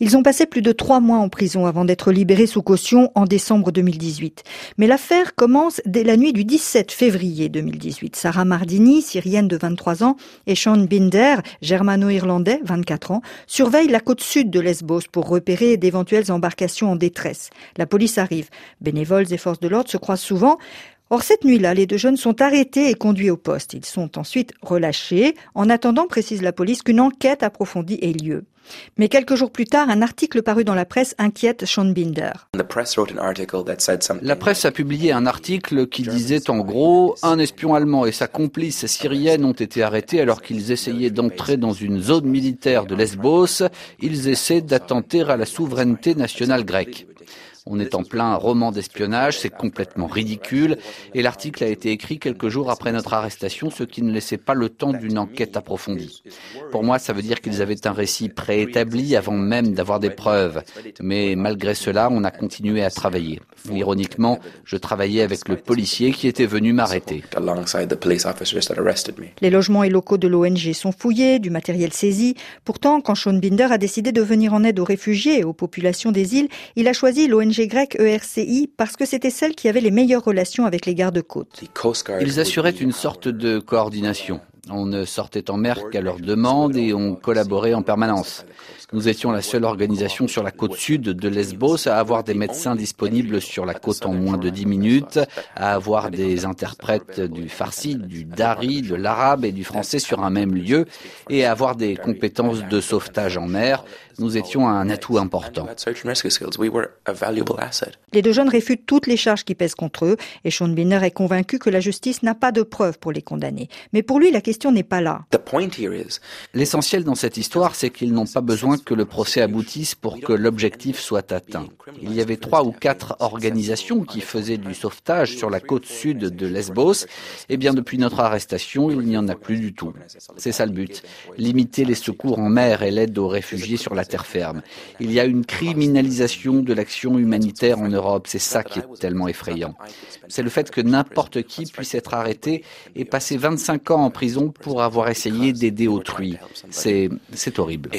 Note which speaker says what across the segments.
Speaker 1: Ils ont passé plus de trois mois en prison avant d'être libérés sous caution en décembre 2018. Mais l'affaire commence dès la nuit du 17 février 2018. Sarah Mardini, syrienne de 23 ans, et Sean Binder, germano-irlandais, 24 ans, surveillent la côte sud de Lesbos pour repérer d'éventuelles embarcations en détresse. La police arrive. Bénévoles et forces de l'ordre se croisent souvent. Or, cette nuit-là, les deux jeunes sont arrêtés et conduits au poste. Ils sont ensuite relâchés, en attendant, précise la police, qu'une enquête approfondie ait lieu. Mais quelques jours plus tard, un article paru dans la presse inquiète Sean Binder.
Speaker 2: La presse a publié un article qui disait en gros un espion allemand et sa complice syrienne ont été arrêtés alors qu'ils essayaient d'entrer dans une zone militaire de Lesbos. Ils essaient d'attenter à la souveraineté nationale grecque. On est en plein roman d'espionnage, c'est complètement ridicule, et l'article a été écrit quelques jours après notre arrestation, ce qui ne laissait pas le temps d'une enquête approfondie. Pour moi, ça veut dire qu'ils avaient un récit préétabli avant même d'avoir des preuves, mais malgré cela, on a continué à travailler. Ironiquement, je travaillais avec le policier qui était venu m'arrêter.
Speaker 1: Les logements et locaux de l'ONG sont fouillés, du matériel saisi. Pourtant, quand Sean Binder a décidé de venir en aide aux réfugiés et aux populations des îles, il a choisi l'ONG grec ERCI parce que c'était celle qui avait les meilleures relations avec les gardes-côtes.
Speaker 2: Ils assuraient une sorte de coordination. On ne sortait en mer qu'à leur demande et on collaborait en permanence. Nous étions la seule organisation sur la côte sud de Lesbos à avoir des médecins disponibles sur la côte en moins de 10 minutes, à avoir des interprètes du farsi, du dari, de l'arabe et du français sur un même lieu et à avoir des compétences de sauvetage en mer. Nous étions un atout important.
Speaker 1: Les deux jeunes réfutent toutes les charges qui pèsent contre eux et Sean Binder est convaincu que la justice n'a pas de preuves pour les condamner. Mais pour lui, la question n'est pas là.
Speaker 2: L'essentiel dans cette histoire, c'est qu'ils n'ont pas besoin que le procès aboutisse pour que l'objectif soit atteint. Il y avait trois ou quatre organisations qui faisaient du sauvetage sur la côte sud de Lesbos. Eh bien, depuis notre arrestation, il n'y en a plus du tout. C'est ça le but. Limiter les secours en mer et l'aide aux réfugiés sur la Il y a une criminalisation de l'action humanitaire en Europe. C'est ça qui est tellement effrayant. C'est le fait que n'importe qui puisse être arrêté et passer 25 ans en prison pour avoir essayé d'aider autrui. C'est, c'est horrible.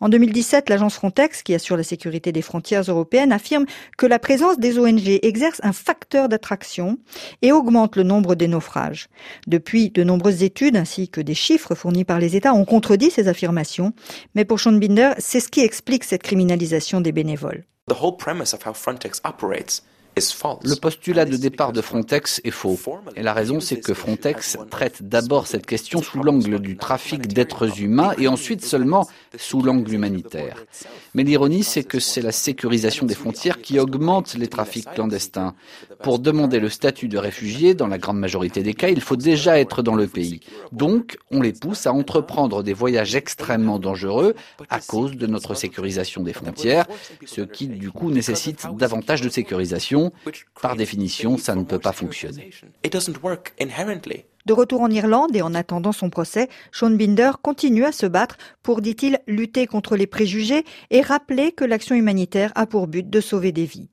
Speaker 1: En 2017, l'agence Frontex, qui assure la sécurité des frontières européennes, affirme que la présence des ONG exerce un facteur d'attraction et augmente le nombre des naufrages. Depuis, de nombreuses études ainsi que des chiffres fournis par les États ont contredit ces affirmations, mais pour Sean Binder, c'est ce qui explique cette criminalisation des bénévoles.
Speaker 2: Le postulat de départ de Frontex est faux. Et la raison, c'est que Frontex traite d'abord cette question sous l'angle du trafic d'êtres humains et ensuite seulement sous l'angle humanitaire. Mais l'ironie, c'est que c'est la sécurisation des frontières qui augmente les trafics clandestins. Pour demander le statut de réfugié, dans la grande majorité des cas, il faut déjà être dans le pays. Donc, on les pousse à entreprendre des voyages extrêmement dangereux à cause de notre sécurisation des frontières, ce qui du coup nécessite davantage de sécurisation par définition, ça ne peut pas fonctionner.
Speaker 1: De retour en Irlande et en attendant son procès, Sean Binder continue à se battre pour, dit-il, lutter contre les préjugés et rappeler que l'action humanitaire a pour but de sauver des vies.